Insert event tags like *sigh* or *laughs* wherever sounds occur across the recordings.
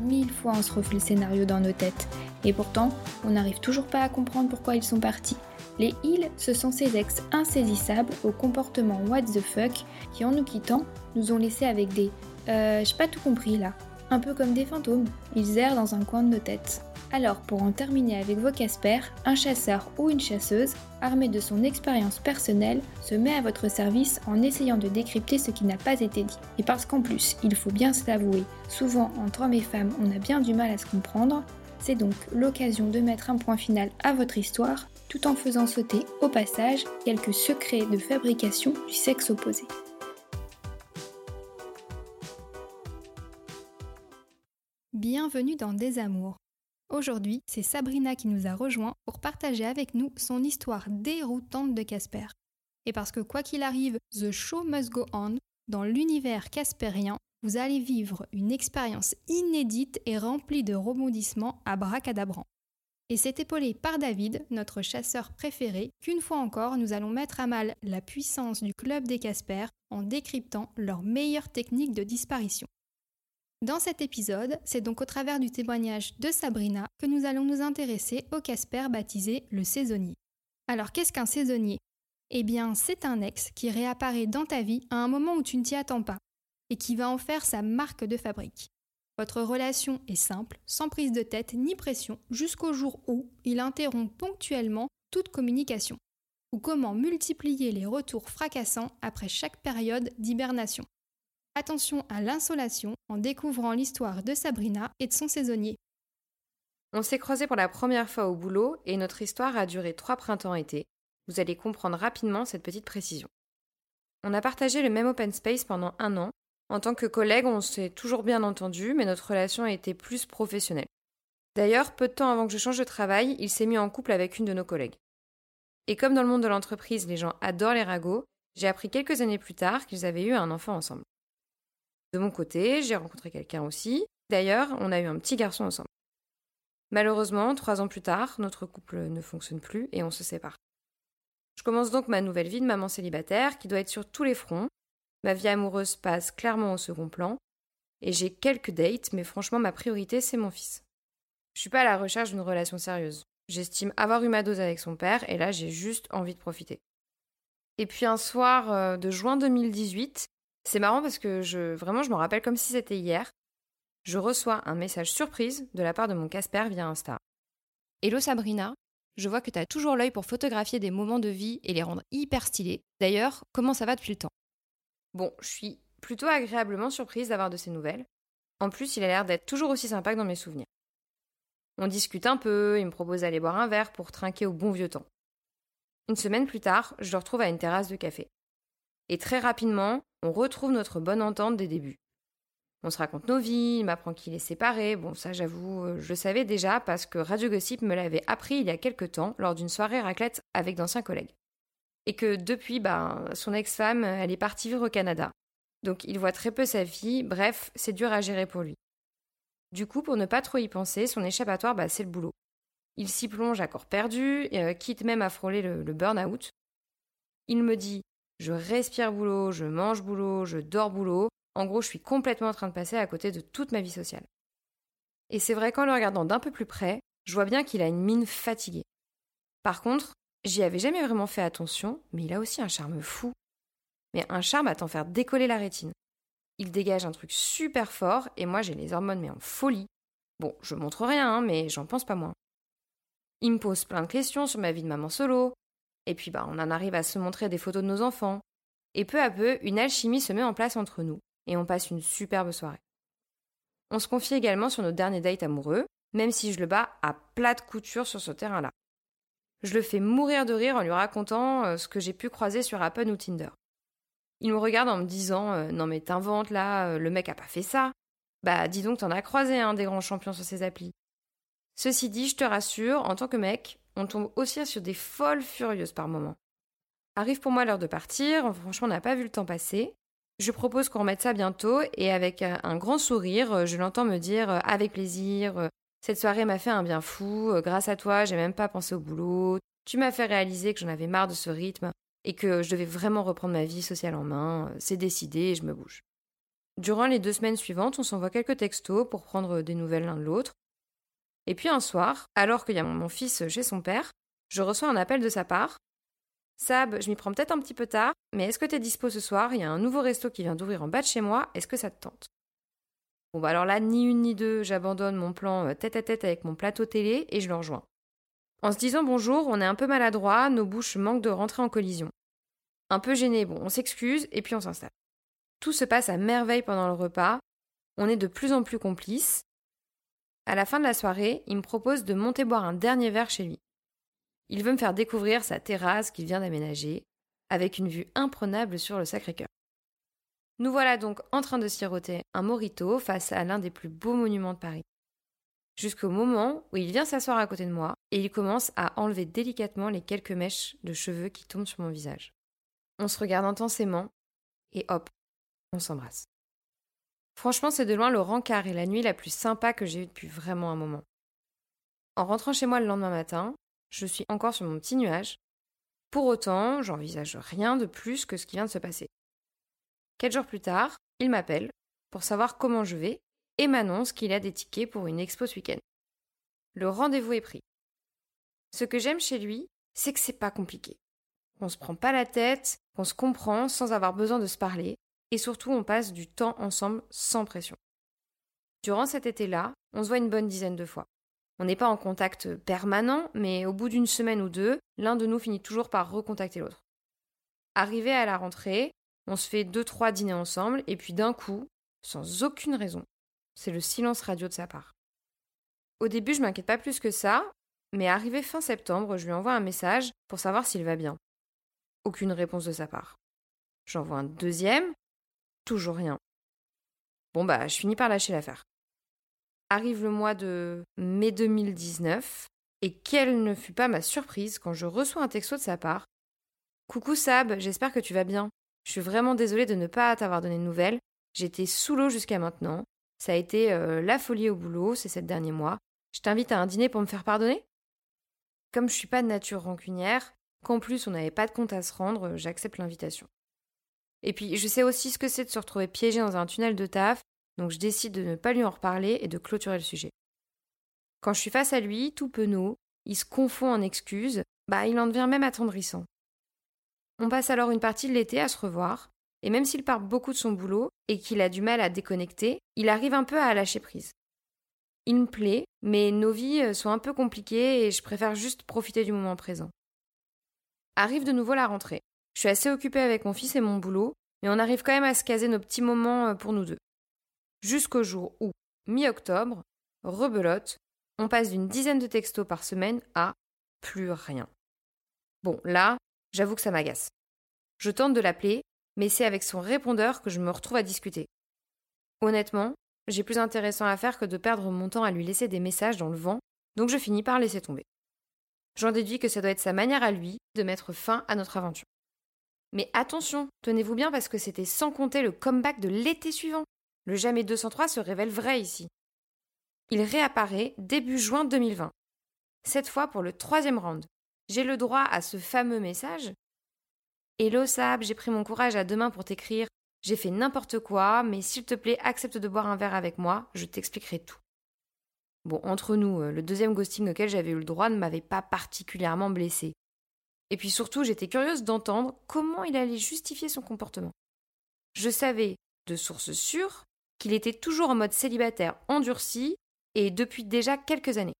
Mille fois on se refait le scénario dans nos têtes. Et pourtant, on n'arrive toujours pas à comprendre pourquoi ils sont partis. Les ils, ce sont ces ex insaisissables au comportement what the fuck qui, en nous quittant, nous ont laissés avec des euh, j'ai pas tout compris là. Un peu comme des fantômes, ils errent dans un coin de nos têtes. Alors, pour en terminer avec vos Casper, un chasseur ou une chasseuse, armé de son expérience personnelle, se met à votre service en essayant de décrypter ce qui n'a pas été dit. Et parce qu'en plus, il faut bien se l'avouer, souvent entre hommes et femmes, on a bien du mal à se comprendre, c'est donc l'occasion de mettre un point final à votre histoire, tout en faisant sauter au passage quelques secrets de fabrication du sexe opposé. Bienvenue dans Des Amours. Aujourd'hui, c'est Sabrina qui nous a rejoint pour partager avec nous son histoire déroutante de Casper. Et parce que quoi qu'il arrive, The Show Must Go On, dans l'univers caspérien, vous allez vivre une expérience inédite et remplie de rebondissements à bracadabrant. Et c'est épaulé par David, notre chasseur préféré, qu'une fois encore nous allons mettre à mal la puissance du club des Casper en décryptant leurs meilleures techniques de disparition. Dans cet épisode, c'est donc au travers du témoignage de Sabrina que nous allons nous intéresser au Casper baptisé le saisonnier. Alors qu'est-ce qu'un saisonnier? Eh bien, c'est un ex qui réapparaît dans ta vie à un moment où tu ne t'y attends pas et qui va en faire sa marque de fabrique. Votre relation est simple, sans prise de tête ni pression, jusqu'au jour où il interrompt ponctuellement toute communication. Ou comment multiplier les retours fracassants après chaque période d'hibernation. Attention à l'insolation en découvrant l'histoire de Sabrina et de son saisonnier. On s'est croisés pour la première fois au boulot et notre histoire a duré trois printemps-été. Vous allez comprendre rapidement cette petite précision. On a partagé le même open space pendant un an. En tant que collègue, on s'est toujours bien entendu, mais notre relation a été plus professionnelle. D'ailleurs, peu de temps avant que je change de travail, il s'est mis en couple avec une de nos collègues. Et comme dans le monde de l'entreprise, les gens adorent les ragots, j'ai appris quelques années plus tard qu'ils avaient eu un enfant ensemble. De mon côté, j'ai rencontré quelqu'un aussi. D'ailleurs, on a eu un petit garçon ensemble. Malheureusement, trois ans plus tard, notre couple ne fonctionne plus et on se sépare. Je commence donc ma nouvelle vie de maman célibataire qui doit être sur tous les fronts. Ma vie amoureuse passe clairement au second plan et j'ai quelques dates, mais franchement, ma priorité, c'est mon fils. Je suis pas à la recherche d'une relation sérieuse. J'estime avoir eu ma dose avec son père et là, j'ai juste envie de profiter. Et puis un soir euh, de juin 2018, c'est marrant parce que vraiment, je me rappelle comme si c'était hier. Je reçois un message surprise de la part de mon Casper via Insta. Hello Sabrina, je vois que tu as toujours l'œil pour photographier des moments de vie et les rendre hyper stylés. D'ailleurs, comment ça va depuis le temps? Bon, je suis plutôt agréablement surprise d'avoir de ces nouvelles. En plus, il a l'air d'être toujours aussi sympa que dans mes souvenirs. On discute un peu, il me propose d'aller boire un verre pour trinquer au bon vieux temps. Une semaine plus tard, je le retrouve à une terrasse de café. Et très rapidement, on retrouve notre bonne entente des débuts. On se raconte nos vies, il m'apprend qu'il est séparé. Bon, ça, j'avoue, euh, je le savais déjà parce que Radio Gossip me l'avait appris il y a quelque temps lors d'une soirée raclette avec d'anciens collègues. Et que depuis, ben, son ex-femme, elle est partie vivre au Canada. Donc il voit très peu sa fille, bref, c'est dur à gérer pour lui. Du coup, pour ne pas trop y penser, son échappatoire, bah, c'est le boulot. Il s'y plonge à corps perdu, euh, quitte même à frôler le, le burn-out. Il me dit je respire boulot, je mange boulot, je dors boulot. En gros, je suis complètement en train de passer à côté de toute ma vie sociale. Et c'est vrai qu'en le regardant d'un peu plus près, je vois bien qu'il a une mine fatiguée. Par contre, j'y avais jamais vraiment fait attention, mais il a aussi un charme fou. Mais un charme à t'en faire décoller la rétine. Il dégage un truc super fort et moi j'ai les hormones mais en folie. Bon, je montre rien, hein, mais j'en pense pas moins. Il me pose plein de questions sur ma vie de maman solo, et puis bah, on en arrive à se montrer des photos de nos enfants. Et peu à peu, une alchimie se met en place entre nous, et on passe une superbe soirée. On se confie également sur nos derniers dates amoureux, même si je le bats à plate couture sur ce terrain-là. Je le fais mourir de rire en lui racontant euh, ce que j'ai pu croiser sur Apple ou Tinder. Il me regarde en me disant euh, Non mais t'inventes là, euh, le mec a pas fait ça. Bah dis donc t'en as croisé un des grands champions sur ces applis. Ceci dit, je te rassure, en tant que mec, on tombe aussi sur des folles furieuses par moments. Arrive pour moi l'heure de partir, franchement on n'a pas vu le temps passer. Je propose qu'on remette ça bientôt et avec un grand sourire, je l'entends me dire avec plaisir, cette soirée m'a fait un bien fou, grâce à toi j'ai même pas pensé au boulot, tu m'as fait réaliser que j'en avais marre de ce rythme et que je devais vraiment reprendre ma vie sociale en main, c'est décidé et je me bouge. Durant les deux semaines suivantes, on s'envoie quelques textos pour prendre des nouvelles l'un de l'autre. Et puis un soir, alors qu'il y a mon fils chez son père, je reçois un appel de sa part. Sab, je m'y prends peut-être un petit peu tard, mais est-ce que t'es dispo ce soir? Il y a un nouveau resto qui vient d'ouvrir en bas de chez moi, est-ce que ça te tente? Bon bah alors là, ni une ni deux, j'abandonne mon plan euh, tête à tête avec mon plateau télé et je le rejoins. En se disant bonjour, on est un peu maladroit, nos bouches manquent de rentrer en collision. Un peu gêné, bon, on s'excuse et puis on s'installe. Tout se passe à merveille pendant le repas, on est de plus en plus complices. À la fin de la soirée, il me propose de monter boire un dernier verre chez lui. Il veut me faire découvrir sa terrasse qu'il vient d'aménager, avec une vue imprenable sur le Sacré-Cœur. Nous voilà donc en train de siroter un morito face à l'un des plus beaux monuments de Paris jusqu'au moment où il vient s'asseoir à côté de moi et il commence à enlever délicatement les quelques mèches de cheveux qui tombent sur mon visage. On se regarde intensément et hop, on s'embrasse. Franchement, c'est de loin le rencard et la nuit la plus sympa que j'ai eue depuis vraiment un moment. En rentrant chez moi le lendemain matin, je suis encore sur mon petit nuage. Pour autant, j'envisage rien de plus que ce qui vient de se passer. Quatre jours plus tard, il m'appelle pour savoir comment je vais et m'annonce qu'il a des tickets pour une expo ce week-end. Le rendez-vous est pris. Ce que j'aime chez lui, c'est que c'est pas compliqué. On se prend pas la tête, on se comprend sans avoir besoin de se parler, et surtout on passe du temps ensemble sans pression. Durant cet été-là, on se voit une bonne dizaine de fois. On n'est pas en contact permanent, mais au bout d'une semaine ou deux, l'un de nous finit toujours par recontacter l'autre. Arrivé à la rentrée, on se fait deux trois dîners ensemble, et puis d'un coup, sans aucune raison, c'est le silence radio de sa part. Au début, je m'inquiète pas plus que ça, mais arrivé fin septembre, je lui envoie un message pour savoir s'il va bien. Aucune réponse de sa part. J'envoie un deuxième, toujours rien. Bon bah, je finis par lâcher l'affaire. Arrive le mois de mai 2019, et quelle ne fut pas ma surprise quand je reçois un texto de sa part. Coucou Sab, j'espère que tu vas bien. Je suis vraiment désolée de ne pas t'avoir donné de nouvelles. J'étais sous l'eau jusqu'à maintenant. Ça a été euh, la folie au boulot ces sept derniers mois. Je t'invite à un dîner pour me faire pardonner? Comme je suis pas de nature rancunière, qu'en plus on n'avait pas de compte à se rendre, j'accepte l'invitation. Et puis je sais aussi ce que c'est de se retrouver piégé dans un tunnel de taf, donc je décide de ne pas lui en reparler et de clôturer le sujet. Quand je suis face à lui, tout penaud, il se confond en excuses, bah il en devient même attendrissant. On passe alors une partie de l'été à se revoir, et même s'il part beaucoup de son boulot et qu'il a du mal à déconnecter, il arrive un peu à lâcher prise. Il me plaît, mais nos vies euh, sont un peu compliquées et je préfère juste profiter du moment présent. Arrive de nouveau la rentrée. Je suis assez occupée avec mon fils et mon boulot, mais on arrive quand même à se caser nos petits moments euh, pour nous deux. Jusqu'au jour où, mi-octobre, rebelote, on passe d'une dizaine de textos par semaine à plus rien. Bon, là, j'avoue que ça m'agace. Je tente de l'appeler, mais c'est avec son répondeur que je me retrouve à discuter. Honnêtement, j'ai plus intéressant à faire que de perdre mon temps à lui laisser des messages dans le vent, donc je finis par laisser tomber. J'en déduis que ça doit être sa manière à lui de mettre fin à notre aventure. Mais attention, tenez-vous bien parce que c'était sans compter le comeback de l'été suivant. Le jamais 203 se révèle vrai ici. Il réapparaît début juin 2020. Cette fois pour le troisième round. J'ai le droit à ce fameux message Hello Sab, j'ai pris mon courage à deux mains pour t'écrire. J'ai fait n'importe quoi, mais s'il te plaît, accepte de boire un verre avec moi, je t'expliquerai tout. Bon, entre nous, euh, le deuxième ghosting auquel j'avais eu le droit ne m'avait pas particulièrement blessé. Et puis surtout, j'étais curieuse d'entendre comment il allait justifier son comportement. Je savais, de sources sûres, qu'il était toujours en mode célibataire endurci et depuis déjà quelques années.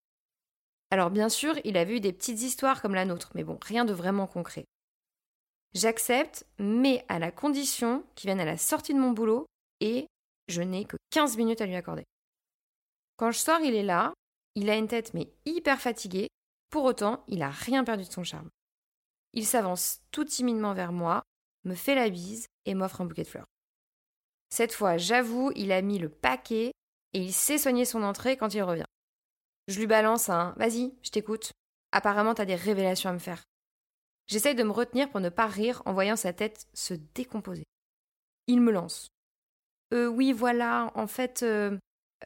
Alors bien sûr, il avait eu des petites histoires comme la nôtre, mais bon, rien de vraiment concret. J'accepte, mais à la condition qu'il vienne à la sortie de mon boulot et je n'ai que 15 minutes à lui accorder. Quand je sors, il est là, il a une tête mais hyper fatiguée, pour autant, il n'a rien perdu de son charme. Il s'avance tout timidement vers moi, me fait la bise et m'offre un bouquet de fleurs. Cette fois, j'avoue, il a mis le paquet et il sait soigner son entrée quand il revient. Je lui balance un Vas-y, je t'écoute. Apparemment, t'as des révélations à me faire. J'essaye de me retenir pour ne pas rire en voyant sa tête se décomposer. Il me lance. Euh, oui, voilà, en fait, euh,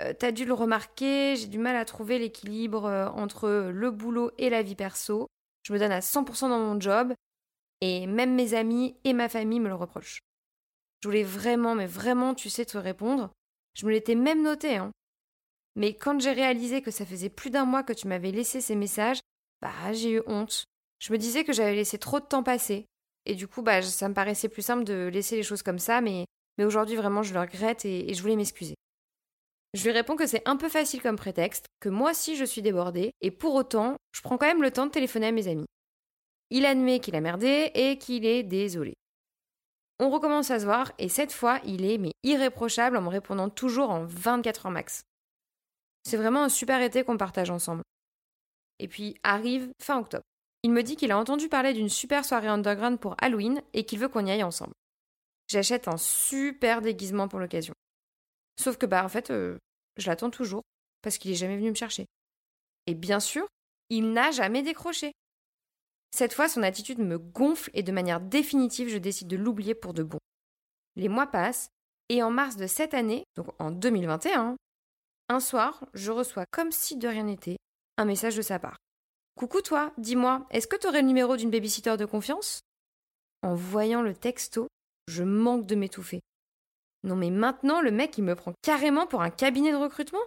euh, t'as dû le remarquer, j'ai du mal à trouver l'équilibre euh, entre le boulot et la vie perso. Je me donne à 100% dans mon job, et même mes amis et ma famille me le reprochent. Je voulais vraiment, mais vraiment, tu sais, te répondre. Je me l'étais même noté, hein. Mais quand j'ai réalisé que ça faisait plus d'un mois que tu m'avais laissé ces messages, bah j'ai eu honte. Je me disais que j'avais laissé trop de temps passer. Et du coup, bah ça me paraissait plus simple de laisser les choses comme ça, mais, aujourd'hui vraiment je le regrette et, et je voulais m'excuser. Je lui réponds que c'est un peu facile comme prétexte, que moi aussi je suis débordée, et pour autant, je prends quand même le temps de téléphoner à mes amis. Il admet qu'il a merdé et qu'il est désolé. On recommence à se voir, et cette fois, il est mais irréprochable en me répondant toujours en 24 heures max. C'est vraiment un super été qu'on partage ensemble. Et puis arrive fin octobre. Il me dit qu'il a entendu parler d'une super soirée underground pour Halloween et qu'il veut qu'on y aille ensemble. J'achète un super déguisement pour l'occasion. Sauf que bah en fait, euh, je l'attends toujours parce qu'il est jamais venu me chercher. Et bien sûr, il n'a jamais décroché. Cette fois, son attitude me gonfle et de manière définitive, je décide de l'oublier pour de bon. Les mois passent et en mars de cette année, donc en 2021, un soir, je reçois comme si de rien n'était un message de sa part. Coucou toi, dis-moi, est-ce que tu aurais le numéro d'une babysitter de confiance? En voyant le texto, je manque de m'étouffer. Non mais maintenant, le mec, il me prend carrément pour un cabinet de recrutement?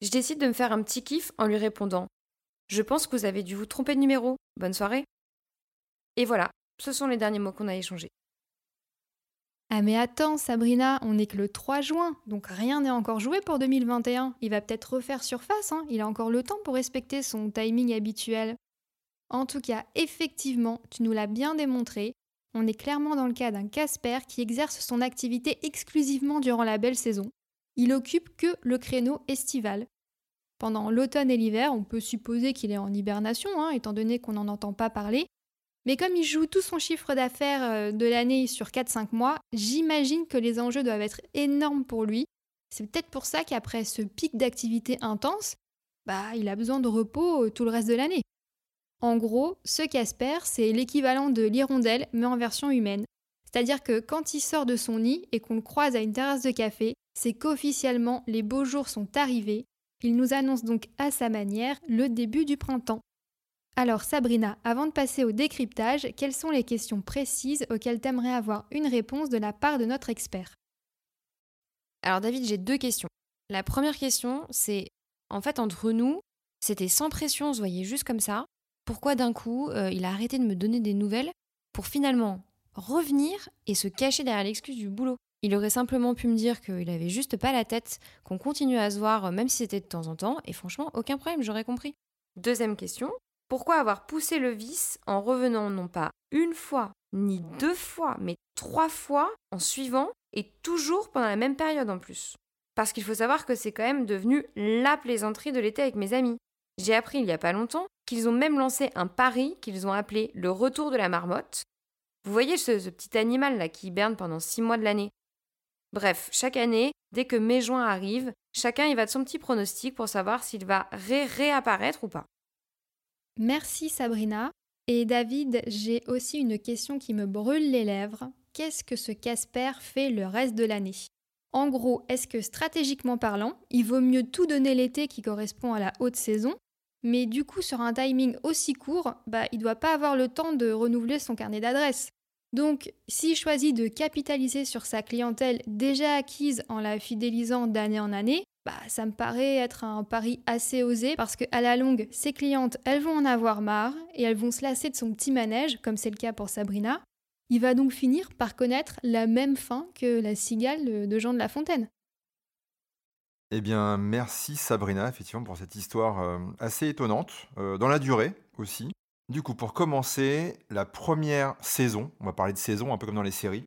Je décide de me faire un petit kiff en lui répondant Je pense que vous avez dû vous tromper de numéro. Bonne soirée. Et voilà, ce sont les derniers mots qu'on a échangés. Ah mais attends Sabrina, on n'est que le 3 juin, donc rien n'est encore joué pour 2021. Il va peut-être refaire surface, hein. il a encore le temps pour respecter son timing habituel. En tout cas, effectivement, tu nous l'as bien démontré, on est clairement dans le cas d'un Casper qui exerce son activité exclusivement durant la belle saison. Il occupe que le créneau estival. Pendant l'automne et l'hiver, on peut supposer qu'il est en hibernation, hein, étant donné qu'on n'en entend pas parler. Mais comme il joue tout son chiffre d'affaires euh, de l'année sur 4-5 mois, j'imagine que les enjeux doivent être énormes pour lui. C'est peut-être pour ça qu'après ce pic d'activité intense, bah, il a besoin de repos euh, tout le reste de l'année. En gros, ce Casper, c'est l'équivalent de l'hirondelle, mais en version humaine. C'est-à-dire que quand il sort de son nid et qu'on le croise à une terrasse de café, c'est qu'officiellement les beaux jours sont arrivés. Il nous annonce donc à sa manière le début du printemps. Alors Sabrina, avant de passer au décryptage, quelles sont les questions précises auxquelles tu aimerais avoir une réponse de la part de notre expert? Alors David, j'ai deux questions. La première question, c'est en fait entre nous, c'était sans pression, on se voyait juste comme ça pourquoi d'un coup euh, il a arrêté de me donner des nouvelles pour finalement revenir et se cacher derrière l'excuse du boulot. Il aurait simplement pu me dire qu'il avait juste pas la tête, qu'on continue à se voir même si c'était de temps en temps, et franchement, aucun problème, j'aurais compris. Deuxième question, pourquoi avoir poussé le vice en revenant non pas une fois, ni deux fois, mais trois fois en suivant, et toujours pendant la même période en plus? Parce qu'il faut savoir que c'est quand même devenu la plaisanterie de l'été avec mes amis. J'ai appris il y a pas longtemps qu'ils ont même lancé un pari qu'ils ont appelé le retour de la marmotte. Vous voyez ce, petit animal là qui hiberne pendant six mois de l'année Bref, chaque année, dès que mai-juin arrive, chacun y va de son petit pronostic pour savoir s'il va ré réapparaître ou pas. Merci Sabrina. Et David, j'ai aussi une question qui me brûle les lèvres. Qu'est-ce que ce Casper fait le reste de l'année? En gros, est-ce que stratégiquement parlant, il vaut mieux tout donner l'été qui correspond à la haute saison mais du coup, sur un timing aussi court, bah, il ne doit pas avoir le temps de renouveler son carnet d'adresses. Donc, s'il choisit de capitaliser sur sa clientèle déjà acquise en la fidélisant d'année en année, bah, ça me paraît être un pari assez osé parce qu'à la longue, ses clientes, elles vont en avoir marre et elles vont se lasser de son petit manège, comme c'est le cas pour Sabrina. Il va donc finir par connaître la même fin que la cigale de Jean de La Fontaine. Eh bien, merci Sabrina, effectivement, pour cette histoire euh, assez étonnante, euh, dans la durée aussi. Du coup, pour commencer, la première saison, on va parler de saison un peu comme dans les séries,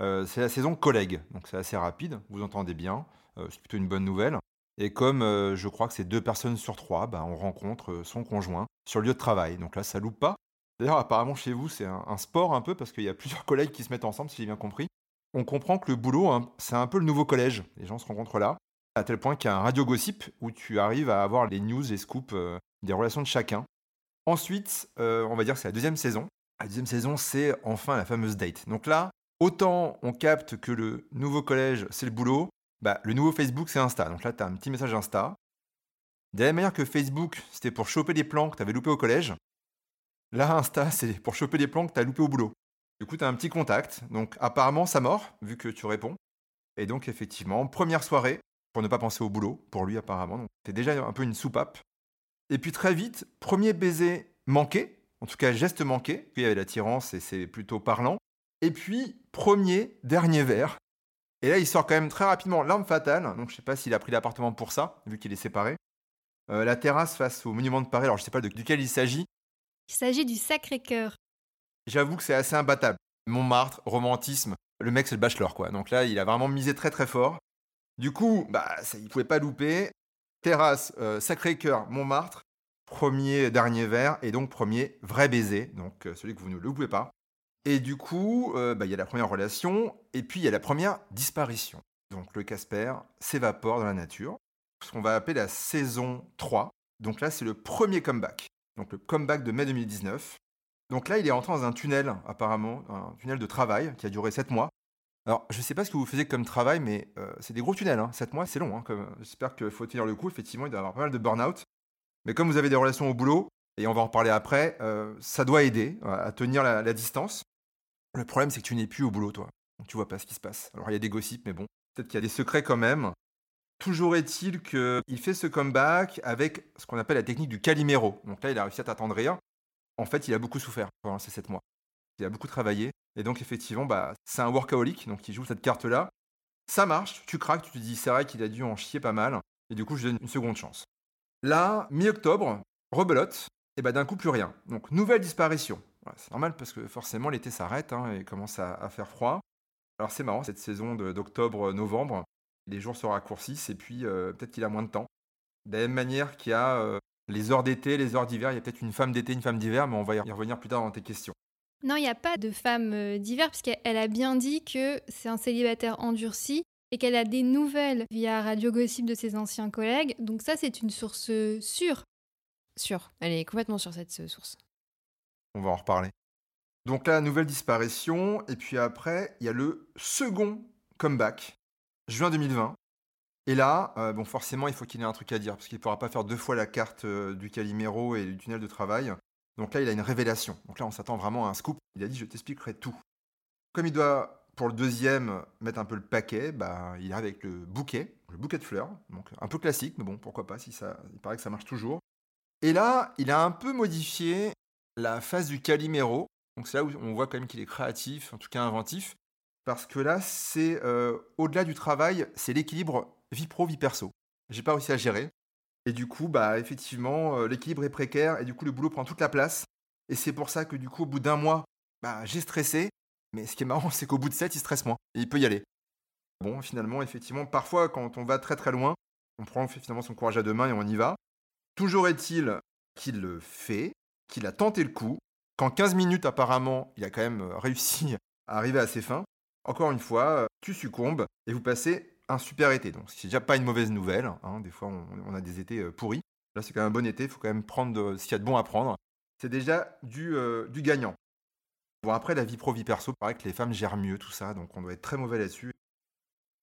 euh, c'est la saison collègue, donc c'est assez rapide, vous entendez bien, c'est plutôt une bonne nouvelle. Et comme je crois que c'est deux personnes sur trois, bah, on rencontre son conjoint sur le lieu de travail, donc là ça loupe pas. D'ailleurs, apparemment chez vous, c'est un, sport un peu parce qu'il y a plusieurs *laughs* collègues qui se mettent ensemble, si j'ai bien compris. On comprend que le boulot, hein, c'est un peu le nouveau collège. Les gens se rencontrent là. À tel point qu'il y a un radio gossip où tu arrives à avoir les news, les scoops euh, des relations de chacun. Ensuite, euh, on va dire que c'est la deuxième saison. La deuxième saison, c'est enfin la fameuse date. Donc là, autant on capte que le nouveau collège, c'est le boulot, bah, le nouveau Facebook, c'est Insta. Donc là, tu as un petit message Insta. De la même manière que Facebook, c'était pour choper des plans que tu avais loupés au collège, là, Insta, c'est pour choper des plans que tu as loupés au boulot. Du coup, tu as un petit contact. Donc apparemment, ça mort, vu que tu réponds. Et donc, effectivement, première soirée, pour ne pas penser au boulot, pour lui apparemment. Donc, t'es déjà un peu une soupape. Et puis très vite, premier baiser manqué, en tout cas geste manqué, puis il y avait l'attirance et c'est plutôt parlant. Et puis, premier, dernier verre. Et là, il sort quand même très rapidement l'arme fatale. Donc, je sais pas s'il a pris l'appartement pour ça, vu qu'il est séparé. Euh, la terrasse face au monument de Paris, alors je sais pas de duquel il s'agit. Il s'agit du Sacré-Cœur. J'avoue que c'est assez imbattable. Montmartre, romantisme, le mec c'est le bachelor quoi. Donc là, il a vraiment misé très très fort. Du coup, bah, il pouvait pas louper. Terrasse, euh, Sacré-Cœur, Montmartre, premier dernier verre et donc premier vrai baiser, donc euh, celui que vous ne loupez pas. Et du coup, euh, bah, il y a la première relation et puis il y a la première disparition. Donc le Casper s'évapore dans la nature, ce qu'on va appeler la saison 3. Donc là, c'est le premier comeback. Donc le comeback de mai 2019. Donc là, il est rentré dans un tunnel, apparemment, un tunnel de travail qui a duré 7 mois. Alors, je ne sais pas ce que vous faisiez comme travail, mais euh, c'est des gros tunnels. Hein. 7 mois, c'est long. Hein, J'espère qu'il faut tenir le coup. Effectivement, il doit y avoir pas mal de burn-out. Mais comme vous avez des relations au boulot, et on va en reparler après, euh, ça doit aider à tenir la, distance. Le problème, c'est que tu n'es plus au boulot, toi. Donc, tu vois pas ce qui se passe. Alors, il y a des gossips, mais bon, peut-être qu'il y a des secrets quand même. Toujours est-il qu'il fait ce comeback avec ce qu'on appelle la technique du Calimero. Donc là, il a réussi à t'attendrir. En fait, il a beaucoup souffert pendant ces 7 mois. Il a beaucoup travaillé. Et donc, effectivement, bah, c'est un workaholic, donc il joue cette carte-là. Ça marche, tu craques, tu te dis, c'est vrai qu'il a dû en chier pas mal. Et du coup, je donne une seconde chance. Là, mi-octobre, rebelote, et bah d'un coup, plus rien. Donc, nouvelle disparition. c'est normal parce que forcément, l'été s'arrête hein, et commence à, faire froid. Alors, c'est marrant, cette saison d'octobre-novembre, les jours se raccourcissent et puis euh, peut-être qu'il a moins de temps. De la même manière qu'il y a euh, les heures d'été, les heures d'hiver, il y a peut-être une femme d'été, une femme d'hiver, mais on va y revenir plus tard dans tes questions. Non, il n'y a pas de femme euh, d'hiver, puisqu'elle a bien dit que c'est un célibataire endurci et qu'elle a des nouvelles via Radio Gossip de ses anciens collègues. Donc ça, c'est une source euh, sûre. Sûre. Elle est complètement sur cette euh, source. On va en reparler. Donc là, nouvelle disparition. Et puis après, il y a le second comeback, juin 2020. Et là, bon, forcément, il faut qu'il ait un truc à dire, parce qu'il ne pourra pas faire deux fois la carte du Calimero et du tunnel de travail. Donc là, il a une révélation. Donc là, on s'attend vraiment à un scoop. Il a dit, je t'expliquerai tout. Comme il doit, pour le deuxième, mettre un peu le paquet, bah, il arrive avec le bouquet, le bouquet de fleurs. Donc un peu classique, mais bon, pourquoi pas, si ça, il paraît que ça marche toujours. Et là, il a un peu modifié la phase du Calimero. Donc c'est là où on voit quand même qu'il est créatif, en tout cas inventif. Parce que là, c'est euh, au-delà du travail, c'est l'équilibre vie pro, vie perso. J'ai pas réussi à gérer. Et du coup, bah, effectivement, euh, l'équilibre est précaire et du coup, le boulot prend toute la place. Et c'est pour ça que du coup, au bout d'un mois, bah, j'ai stressé. Mais ce qui est marrant, *laughs* c'est qu'au bout de 7, il stresse moins. Et il peut y aller. Bon, finalement, effectivement, parfois, quand on va très très loin, on prend finalement son courage à deux mains et on y va. Toujours est-il qu'il le fait, qu'il a tenté le coup, qu'en 15 minutes, apparemment, il a quand même euh, réussi à arriver à ses fins. Encore une fois, euh, tu succombes et vous passez un super été. Donc, c'est déjà pas une mauvaise nouvelle. Hein. Des fois, on, a des étés euh, pourris. Là, c'est quand même un bon été. Il faut quand même prendre ce qu'il y a de bon à prendre. C'est déjà du, euh, du gagnant. Bon, après, la vie pro, vie perso, paraît que les femmes gèrent mieux tout ça. Donc, on doit être très mauvais là-dessus.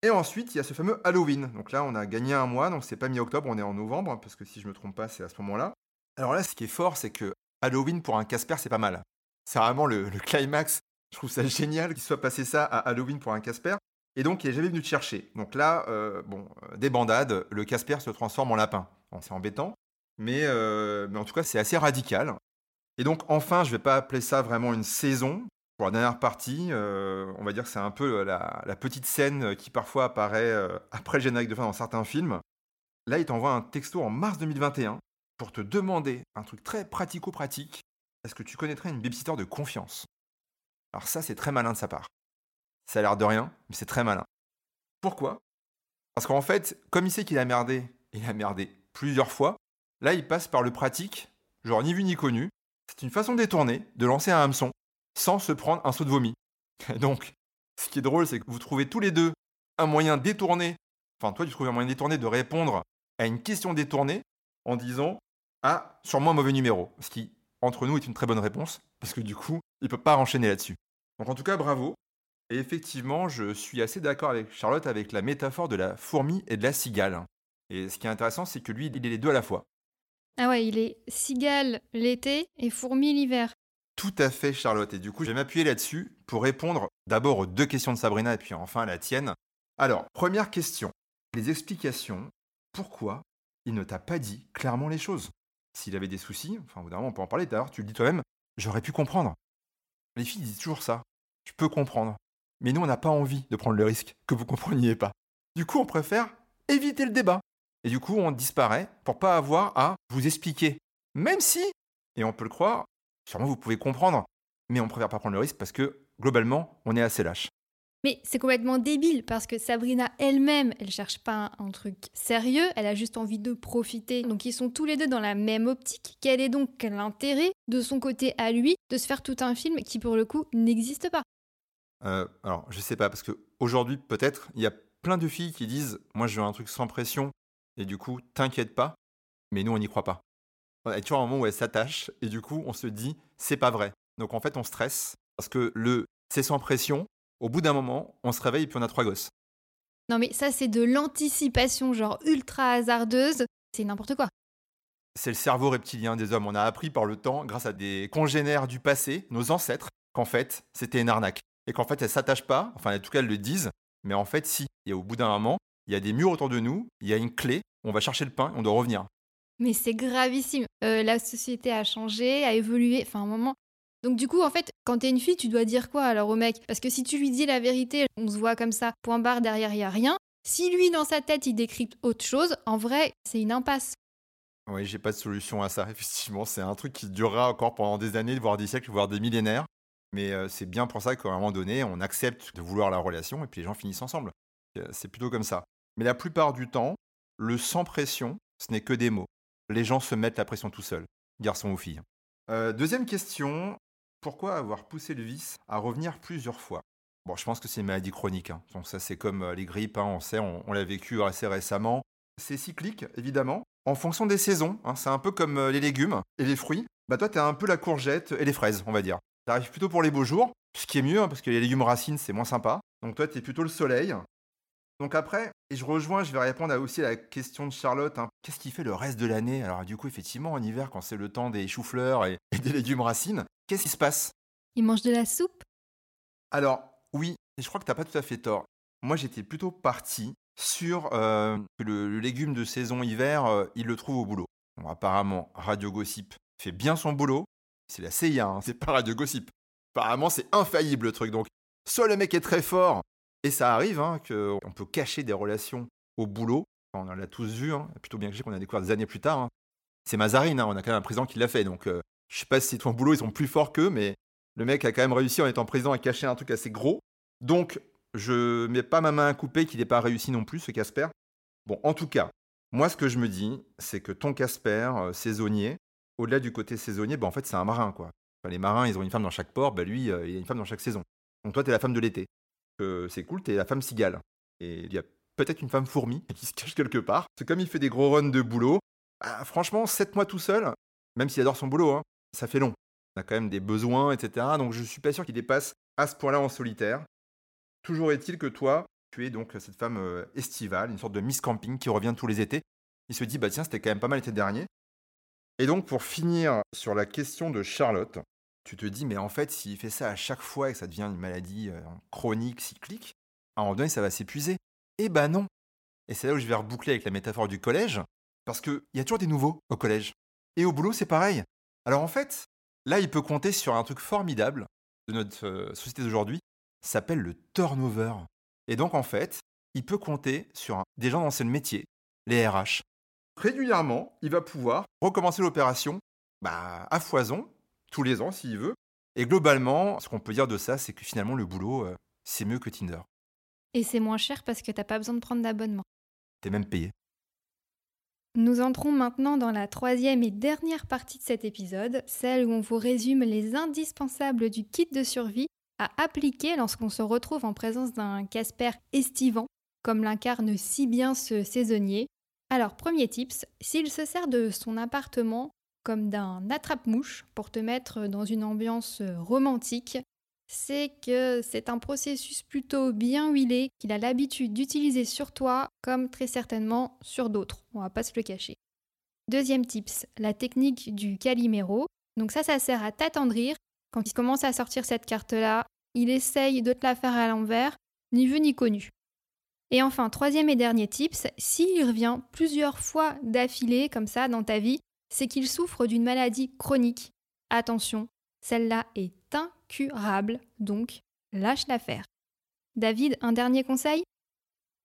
Et ensuite, il y a ce fameux Halloween. Donc là, on a gagné un mois. Donc, c'est pas mi-octobre, on est en novembre. Parce que si je me trompe pas, c'est à ce moment-là. Alors là, ce qui est fort, c'est que Halloween pour un Casper, c'est pas mal. C'est vraiment le, le climax. Je trouve ça génial qu'il soit passé ça à Halloween pour un Casper. Et donc, il n'est jamais venu te chercher. Donc là, euh, bon, euh, des bandades, le Casper se transforme en lapin. c'est embêtant, mais, euh, mais en tout cas, c'est assez radical. Et donc, enfin, je ne vais pas appeler ça vraiment une saison. Pour la dernière partie, on va dire que c'est un peu la, la, petite scène qui parfois apparaît après le générique de fin dans certains films. Là, il t'envoie un texto en mars 2021 pour te demander un truc très pratico-pratique. Est-ce que tu connaîtrais une babysitter de confiance? Alors ça, c'est très malin de sa part. Ça a l'air de rien, mais c'est très malin. Pourquoi? Parce qu'en fait, comme il sait qu'il a merdé, il a merdé plusieurs fois, là il passe par le pratique, genre ni vu ni connu. C'est une façon détournée de lancer un hameçon sans se prendre un saut de vomi. *laughs* Donc, ce qui est drôle, c'est que vous trouvez tous les deux un moyen détourné Enfin, toi, tu trouves un moyen détourné de répondre à une question détournée en disant Ah, sûrement un mauvais numéro. Ce qui, entre nous, est une très bonne réponse, parce que du coup, il ne peut pas enchaîner là-dessus. Donc, en tout cas, bravo. Et effectivement, je suis assez d'accord avec Charlotte avec la métaphore de la fourmi et de la cigale. Et ce qui est intéressant, c'est que lui, il est les deux à la fois. Ah ouais, il est cigale l'été et fourmi l'hiver. Tout à fait, Charlotte. Et du coup, je vais m'appuyer là-dessus pour répondre d'abord aux deux questions de Sabrina et puis enfin à la tienne. Alors, première question. Les explications. Pourquoi il ne t'a pas dit clairement les choses? S'il avait des soucis, enfin, évidemment, on peut en parler d'ailleurs, tu le dis toi-même, j'aurais pu comprendre. Les filles disent toujours ça. Je peux comprendre. Mais nous, on n'a pas envie de prendre le risque que vous compreniez pas. Du coup, on préfère éviter le débat. Et du coup, on disparaît pour pas avoir à vous expliquer. Même si, et on peut le croire, sûrement vous pouvez comprendre, mais on préfère pas prendre le risque parce que globalement, on est assez lâche. Mais c'est complètement débile parce que Sabrina elle-même, elle cherche pas un truc sérieux, elle a juste envie de profiter. Donc ils sont tous les deux dans la même optique. Quel est donc l'intérêt de son côté à lui de se faire tout un film qui pour le coup n'existe pas? Euh, Alors je sais pas parce que aujourd'hui peut-être il y a plein de filles qui disent moi je veux un truc sans pression et du coup t'inquiète pas, mais nous on n'y croit pas. Y a toujours un moment où elle s'attache et du coup on se dit c'est pas vrai. Donc en fait on stresse parce que le c'est sans pression, au bout d'un moment, on se réveille et puis on a trois gosses. Non mais ça c'est de l'anticipation genre ultra hasardeuse, c'est n'importe quoi. C'est le cerveau reptilien des hommes. On a appris par le temps, grâce à des congénères du passé, nos ancêtres, qu'en fait c'était une arnaque. Et qu'en fait elles s'attachent pas, enfin en tout cas elles le disent, mais en fait si. Et au bout d'un moment, il y a des murs autour de nous, il y a une clé, on va chercher le pain, on doit revenir. Mais c'est gravissime. Euh, la société a changé, a évolué. Enfin, un moment, donc du coup, en fait, quand t'es une fille, tu dois dire quoi alors au mec? Parce que si tu lui dis la vérité, on se voit comme ça, point barre, derrière, il y a rien. Si lui, dans sa tête, il décrypte autre chose, en vrai, c'est une impasse. Oui, j'ai pas de solution à ça, *laughs* effectivement. C'est un truc qui durera encore pendant des années, voire des siècles, voire des millénaires. Mais euh, c'est bien pour ça qu'à un moment donné, on accepte de vouloir la relation et puis les gens finissent ensemble. Euh, c'est plutôt comme ça. Mais la plupart du temps, le sans pression, ce n'est que des mots. Les gens se mettent la pression tout seuls, garçons ou filles. Euh, deuxième question, pourquoi avoir poussé le vice à revenir plusieurs fois? Bon, je pense que c'est une maladie chronique. Hein. Donc ça, c'est comme les grippes, hein, on sait, on, l'a vécu assez récemment. C'est cyclique, évidemment, en fonction des saisons. Hein. c'est un peu comme les légumes et les fruits. Bah toi, t'es un peu la courgette et les fraises, on va dire. T'arrives plutôt pour les beaux jours, ce qui est mieux, parce que les légumes racines, c'est moins sympa. Donc toi, t'es plutôt le soleil. Donc après, et je rejoins, je vais répondre à aussi à la question de Charlotte. Qu'est-ce qui fait le reste de l'année? Alors du coup, effectivement, en hiver, quand c'est le temps des choux-fleurs et des légumes racines, Qu'est-ce qui se passe? Il mange de la soupe? Alors, oui, et je crois que tu n'as pas tout à fait tort. Moi, j'étais plutôt parti sur euh, le, légume de saison hiver, euh, il le trouve au boulot. apparemment, Radio Gossip fait bien son boulot. C'est la CIA, hein, c'est pas Radio Gossip. Apparemment, c'est infaillible le truc. Donc, soit le mec est très fort, et ça arrive hein, qu'on peut cacher des relations au boulot. On l'a tous vu, hein, plutôt bien que qu'on a découvert des années plus tard. C'est Mazarine, on a quand même un président qui l'a fait. Donc, euh, je sais pas si ton boulot, ils sont plus forts qu'eux, mais le mec a quand même réussi en étant président à cacher un truc assez gros. Donc, je mets pas ma main à couper qu'il n'ait pas réussi non plus, ce Casper. Bon, en tout cas, moi, ce que je me dis, c'est que ton Casper, euh, saisonnier, au-delà du côté saisonnier, bah, en fait, c'est un marin, quoi. les marins, ils ont une femme dans chaque port, bah, lui, euh, il a une femme dans chaque saison. Donc, toi, t'es la femme de l'été. c'est cool, t'es la femme cigale. Et il y a peut-être une femme fourmi *laughs* qui se cache quelque part. C'est comme il fait des gros runs de boulot. Bah, franchement, 7 mois tout seul, même s'il adore son boulot, hein, ça fait long. On a quand même des besoins, etc. Donc je suis pas sûr qu'il dépasse à ce point-là en solitaire. Toujours est-il que toi, tu es donc cette femme euh, estivale, une sorte de Miss Camping qui revient tous les étés. Il se dit, bah tiens, c'était quand même pas mal l'été dernier. Et donc pour finir sur la question de Charlotte, tu te dis, mais en fait, s'il fait ça à chaque fois et que ça devient une maladie euh, chronique, cyclique, à un moment donné, ça va s'épuiser. Eh ben non. Et c'est là où je vais reboucler avec la métaphore du collège, parce qu'il y a toujours des nouveaux au collège. Et au boulot, c'est pareil. Alors en fait, là, il peut compter sur un truc formidable de notre euh, société d'aujourd'hui, s'appelle le turnover. Et donc en fait, il peut compter sur des gens dans ce métier, les RH. Régulièrement, il va pouvoir recommencer l'opération bah, à foison, tous les ans s'il veut. Et globalement, ce qu'on peut dire de ça, c'est que finalement, le boulot, euh, c'est mieux que Tinder. Et c'est moins cher parce que t'as pas besoin de prendre d'abonnement. T'es même payé. Nous entrons maintenant dans la troisième et dernière partie de cet épisode, celle où on vous résume les indispensables du kit de survie à appliquer lorsqu'on se retrouve en présence d'un Casper estivant. comme l'incarne si bien ce saisonnier. Alors, premier tips, s'il se sert de son appartement comme d'un attrape-mouche pour te mettre dans une ambiance romantique, c'est que c'est un processus plutôt bien huilé qu'il a l'habitude d'utiliser sur toi comme très certainement sur d'autres. On va pas se le cacher. Deuxième tips, la technique du Calimero. Donc ça, ça sert à t'attendrir. Quand il commence à sortir cette carte-là, il essaye de te la faire à l'envers, ni vu ni connu. Et enfin, troisième et dernier tips, s'il revient plusieurs fois d'affilée comme ça dans ta vie, c'est qu'il souffre d'une maladie chronique. Attention, celle-là est incurable, donc lâche l'affaire. David, un dernier conseil?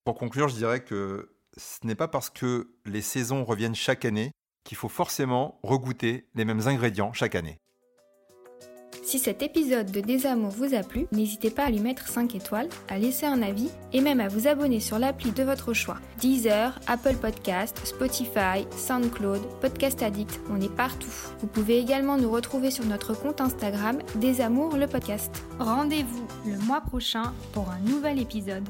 Pour conclure, je dirais que ce n'est pas parce que les saisons reviennent chaque année qu'il faut forcément regoûter les mêmes ingrédients chaque année. Si cet épisode de Désamour vous a plu, n'hésitez pas à lui mettre 5 étoiles, à laisser un avis et même à vous abonner sur l'appli de votre choix. Deezer, Apple Podcast, Spotify, SoundCloud, Podcast Addict, on est partout. Vous pouvez également nous retrouver sur notre compte Instagram Désamour le podcast. Rendez-vous le mois prochain pour un nouvel épisode.